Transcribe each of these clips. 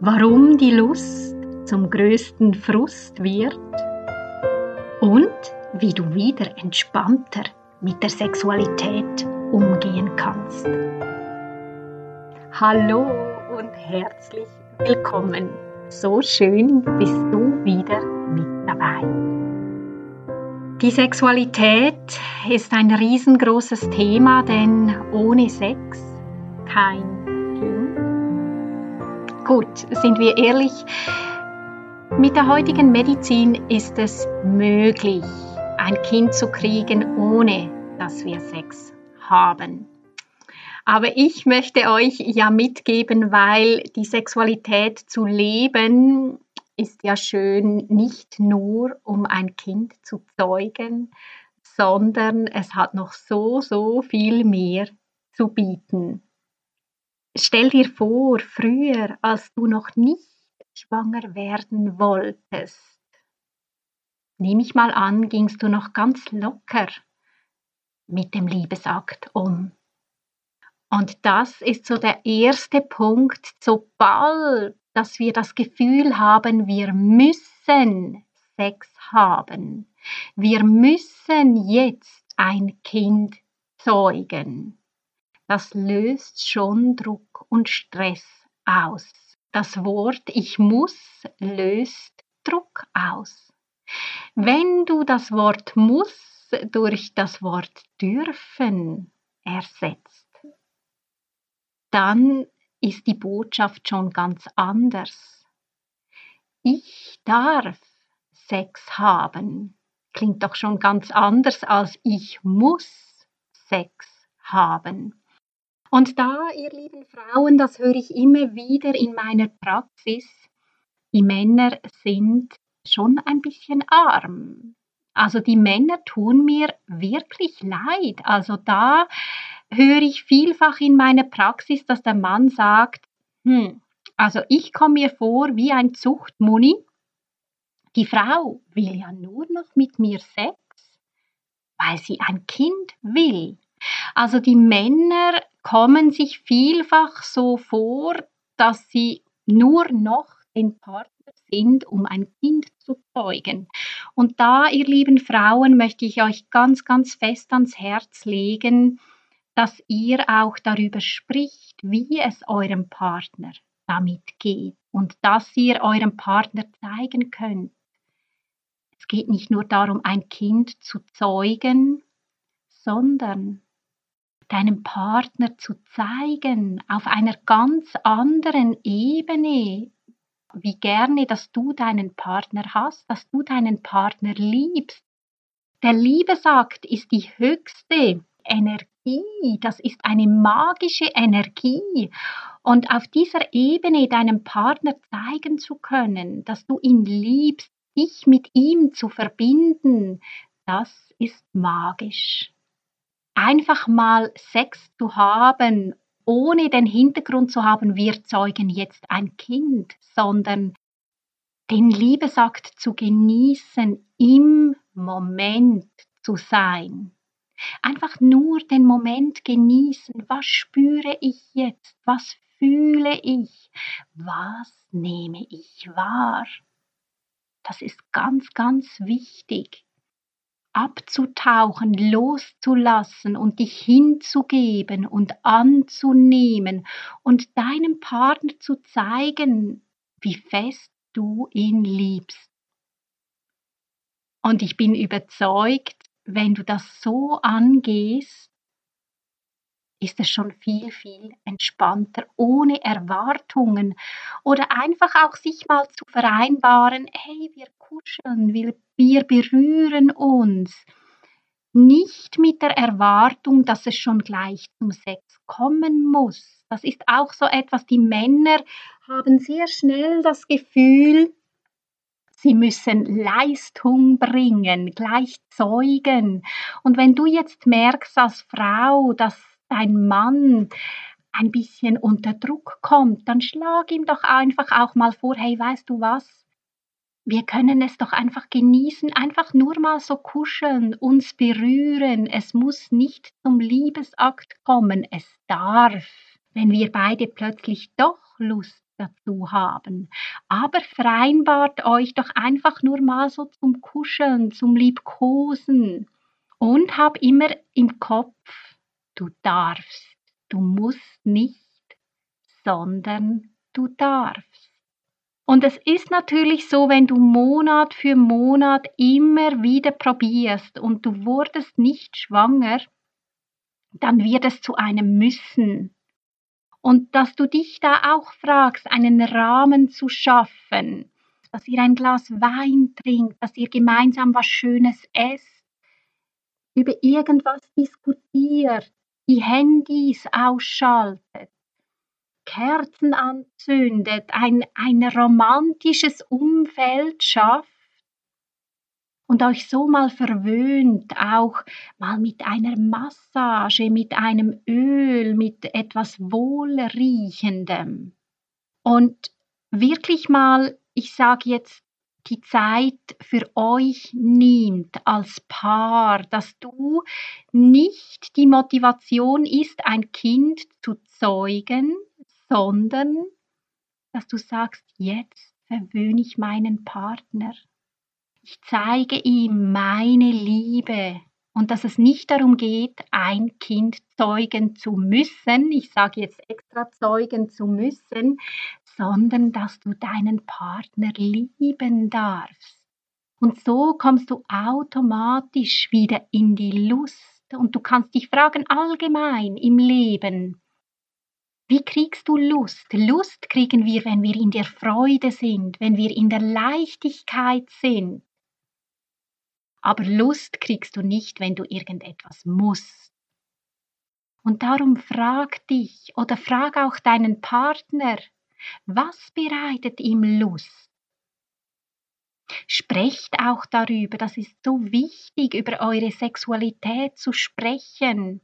warum die Lust zum größten Frust wird und wie du wieder entspannter mit der Sexualität umgehen kannst. Hallo und herzlich willkommen. So schön bist du wieder mit dabei. Die Sexualität ist ein riesengroßes Thema, denn ohne Sex kein Gut, sind wir ehrlich, mit der heutigen Medizin ist es möglich, ein Kind zu kriegen, ohne dass wir Sex haben. Aber ich möchte euch ja mitgeben, weil die Sexualität zu leben ist ja schön, nicht nur um ein Kind zu zeugen, sondern es hat noch so, so viel mehr zu bieten. Stell dir vor, früher, als du noch nicht schwanger werden wolltest, nehme ich mal an, gingst du noch ganz locker mit dem Liebesakt um. Und das ist so der erste Punkt, sobald dass wir das Gefühl haben, wir müssen Sex haben. Wir müssen jetzt ein Kind zeugen das löst schon Druck und Stress aus. Das Wort ich muss löst Druck aus. Wenn du das Wort muss durch das Wort dürfen ersetzt, dann ist die Botschaft schon ganz anders. Ich darf Sex haben. Klingt doch schon ganz anders als ich muss Sex haben. Und da, ihr lieben Frauen, das höre ich immer wieder in meiner Praxis, die Männer sind schon ein bisschen arm. Also die Männer tun mir wirklich leid. Also da höre ich vielfach in meiner Praxis, dass der Mann sagt, hm, also ich komme mir vor wie ein Zuchtmuni. Die Frau will ja nur noch mit mir Sex, weil sie ein Kind will. Also die Männer kommen sich vielfach so vor, dass sie nur noch den Partner sind, um ein Kind zu zeugen. Und da, ihr lieben Frauen, möchte ich euch ganz, ganz fest ans Herz legen, dass ihr auch darüber spricht, wie es eurem Partner damit geht und dass ihr eurem Partner zeigen könnt. Es geht nicht nur darum, ein Kind zu zeugen, sondern deinem Partner zu zeigen, auf einer ganz anderen Ebene, wie gerne, dass du deinen Partner hast, dass du deinen Partner liebst. Der Liebesakt ist die höchste Energie, das ist eine magische Energie. Und auf dieser Ebene deinem Partner zeigen zu können, dass du ihn liebst, dich mit ihm zu verbinden, das ist magisch einfach mal Sex zu haben, ohne den Hintergrund zu haben, wir zeugen jetzt ein Kind, sondern den Liebesakt zu genießen, im Moment zu sein. Einfach nur den Moment genießen. Was spüre ich jetzt? Was fühle ich? Was nehme ich wahr? Das ist ganz, ganz wichtig abzutauchen, loszulassen und dich hinzugeben und anzunehmen und deinem Partner zu zeigen, wie fest du ihn liebst. Und ich bin überzeugt, wenn du das so angehst, ist es schon viel, viel entspannter, ohne Erwartungen oder einfach auch sich mal zu vereinbaren, hey, wir kuscheln, wir, wir berühren uns. nicht mit der Erwartung, dass es schon gleich zum Sex kommen muss. Das ist auch so etwas, die Männer haben sehr schnell das Gefühl, sie müssen Leistung bringen, gleich zeugen. Und wenn du jetzt merkst als Frau, dass dein Mann ein bisschen unter Druck kommt, dann schlag ihm doch einfach auch mal vor, hey, weißt du was? Wir können es doch einfach genießen, einfach nur mal so kuscheln, uns berühren. Es muss nicht zum Liebesakt kommen, es darf, wenn wir beide plötzlich doch Lust dazu haben. Aber vereinbart euch doch einfach nur mal so zum Kuscheln, zum Liebkosen und hab immer im Kopf, du darfst, du musst nicht, sondern du darfst. Und es ist natürlich so, wenn du Monat für Monat immer wieder probierst und du wurdest nicht schwanger, dann wird es zu einem Müssen. Und dass du dich da auch fragst, einen Rahmen zu schaffen, dass ihr ein Glas Wein trinkt, dass ihr gemeinsam was Schönes esst, über irgendwas diskutiert, die Handys ausschaltet, Kerzen anzündet, ein, ein romantisches Umfeld schafft und euch so mal verwöhnt, auch mal mit einer Massage, mit einem Öl, mit etwas Wohlriechendem. Und wirklich mal, ich sage jetzt, die Zeit für euch nimmt als Paar, dass du nicht die Motivation ist, ein Kind zu zeugen, sondern dass du sagst, jetzt verwöhne ich meinen Partner. Ich zeige ihm meine Liebe und dass es nicht darum geht, ein Kind zeugen zu müssen, ich sage jetzt extra zeugen zu müssen, sondern dass du deinen Partner lieben darfst. Und so kommst du automatisch wieder in die Lust und du kannst dich fragen allgemein im Leben, wie kriegst du Lust? Lust kriegen wir, wenn wir in der Freude sind, wenn wir in der Leichtigkeit sind. Aber Lust kriegst du nicht, wenn du irgendetwas musst. Und darum frag dich oder frag auch deinen Partner, was bereitet ihm Lust? Sprecht auch darüber, das ist so wichtig, über eure Sexualität zu sprechen.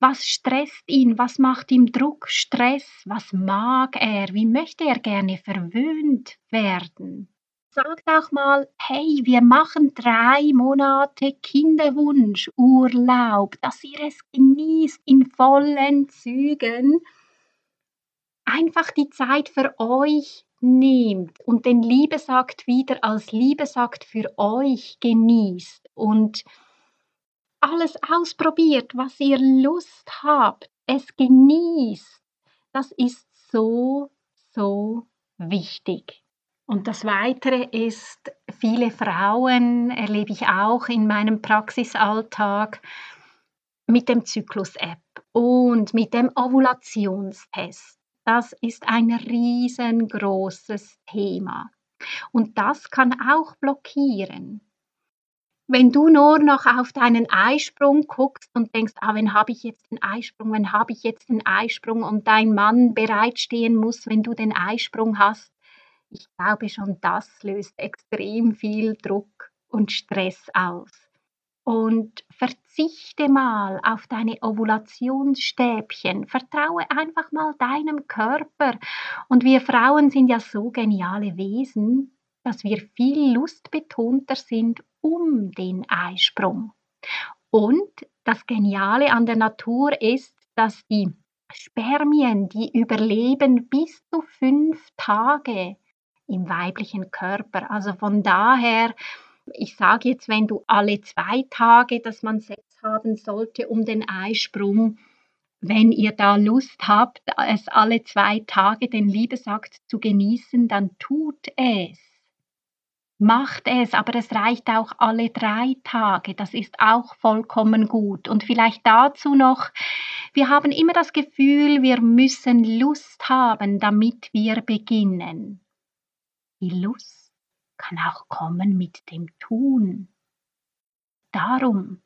Was stresst ihn? Was macht ihm Druck, Stress? Was mag er? Wie möchte er gerne verwöhnt werden? Sagt auch mal, hey, wir machen drei Monate Kinderwunschurlaub, dass ihr es genießt in vollen Zügen. Einfach die Zeit für euch nehmt und den Liebesakt wieder als Liebesakt für euch genießt und alles ausprobiert, was ihr Lust habt, es genießt. Das ist so, so wichtig. Und das Weitere ist, viele Frauen erlebe ich auch in meinem Praxisalltag mit dem Zyklus-App und mit dem Ovulationstest. Das ist ein riesengroßes Thema. Und das kann auch blockieren. Wenn du nur noch auf deinen Eisprung guckst und denkst, ah, wenn habe ich jetzt den Eisprung, wenn habe ich jetzt den Eisprung und dein Mann bereitstehen muss, wenn du den Eisprung hast, ich glaube schon, das löst extrem viel Druck und Stress aus. Und verzichte mal auf deine Ovulationsstäbchen. Vertraue einfach mal deinem Körper. Und wir Frauen sind ja so geniale Wesen, dass wir viel lustbetonter sind um den Eisprung. Und das Geniale an der Natur ist, dass die Spermien, die überleben bis zu fünf Tage im weiblichen Körper. Also von daher, ich sage jetzt, wenn du alle zwei Tage, dass man Sex haben sollte um den Eisprung, wenn ihr da Lust habt, es alle zwei Tage den Liebesakt zu genießen, dann tut es. Macht es, aber es reicht auch alle drei Tage. Das ist auch vollkommen gut. Und vielleicht dazu noch, wir haben immer das Gefühl, wir müssen Lust haben, damit wir beginnen. Die Lust kann auch kommen mit dem Tun. Darum,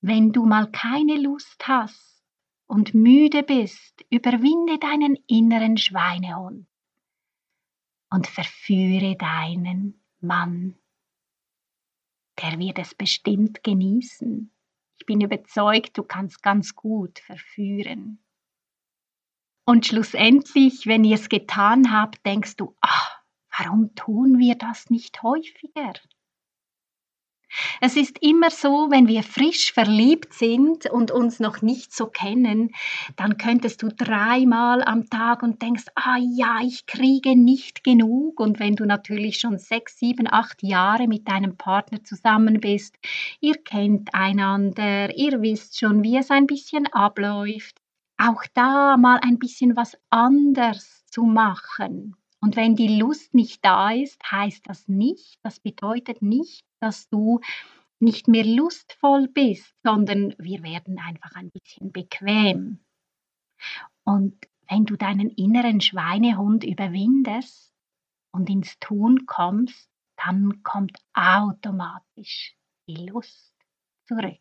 wenn du mal keine Lust hast und müde bist, überwinde deinen inneren Schweinehund und verführe deinen Mann. Der wird es bestimmt genießen. Ich bin überzeugt, du kannst ganz gut verführen. Und schlussendlich, wenn ihr es getan habt, denkst du, ach, warum tun wir das nicht häufiger? Es ist immer so, wenn wir frisch verliebt sind und uns noch nicht so kennen, dann könntest du dreimal am Tag und denkst, ah ja, ich kriege nicht genug. Und wenn du natürlich schon sechs, sieben, acht Jahre mit deinem Partner zusammen bist, ihr kennt einander, ihr wisst schon, wie es ein bisschen abläuft. Auch da mal ein bisschen was anders zu machen. Und wenn die Lust nicht da ist, heißt das nicht, das bedeutet nicht, dass du nicht mehr lustvoll bist, sondern wir werden einfach ein bisschen bequem. Und wenn du deinen inneren Schweinehund überwindest und ins Tun kommst, dann kommt automatisch die Lust zurück.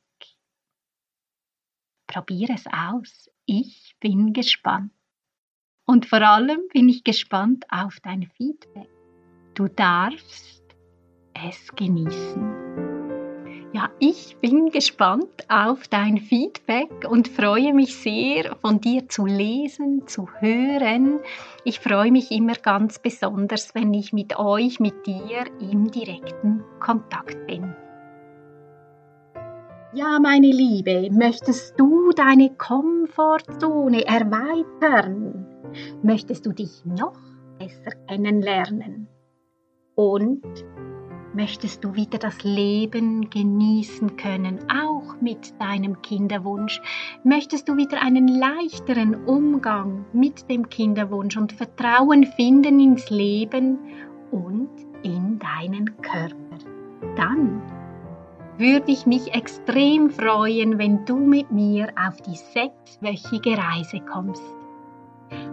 Probier es aus. Ich bin gespannt. Und vor allem bin ich gespannt auf dein Feedback. Du darfst es genießen. Ja, ich bin gespannt auf dein Feedback und freue mich sehr, von dir zu lesen, zu hören. Ich freue mich immer ganz besonders, wenn ich mit euch, mit dir im direkten Kontakt bin. Ja, meine Liebe, möchtest du deine Komfortzone erweitern? Möchtest du dich noch besser kennenlernen? Und möchtest du wieder das Leben genießen können, auch mit deinem Kinderwunsch? Möchtest du wieder einen leichteren Umgang mit dem Kinderwunsch und Vertrauen finden ins Leben und in deinen Körper? Dann würde ich mich extrem freuen, wenn du mit mir auf die sechswöchige Reise kommst.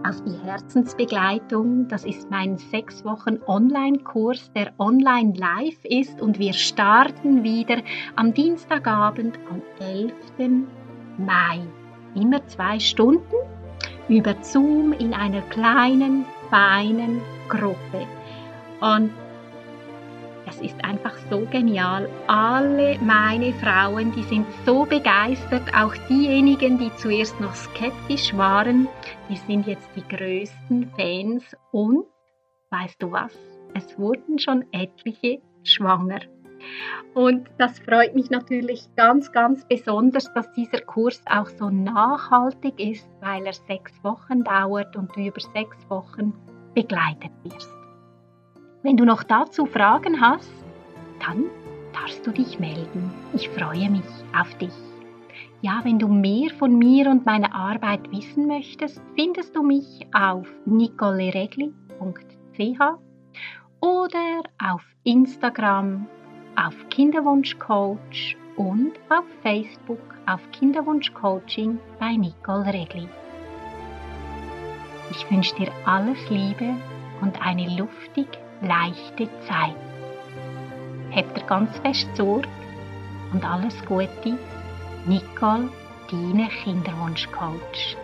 Auf die Herzensbegleitung, das ist mein sechs Wochen Online-Kurs, der online live ist und wir starten wieder am Dienstagabend am 11. Mai. Immer zwei Stunden über Zoom in einer kleinen, feinen Gruppe. Und es ist einfach so genial. Alle meine Frauen, die sind so begeistert, auch diejenigen, die zuerst noch skeptisch waren, die sind jetzt die größten Fans und weißt du was? Es wurden schon etliche schwanger. Und das freut mich natürlich ganz, ganz besonders, dass dieser Kurs auch so nachhaltig ist, weil er sechs Wochen dauert und du über sechs Wochen begleitet wirst. Wenn du noch dazu Fragen hast, dann darfst du dich melden. Ich freue mich auf dich. Ja, wenn du mehr von mir und meiner Arbeit wissen möchtest, findest du mich auf nicoleregli.ch oder auf Instagram auf Kinderwunschcoach und auf Facebook auf Kinderwunschcoaching bei Nicole Regli. Ich wünsche dir alles Liebe und eine luftig leichte Zeit. Habt ihr ganz fest Sorge und alles Gute. Nicole, deine Kinderwunschcoach.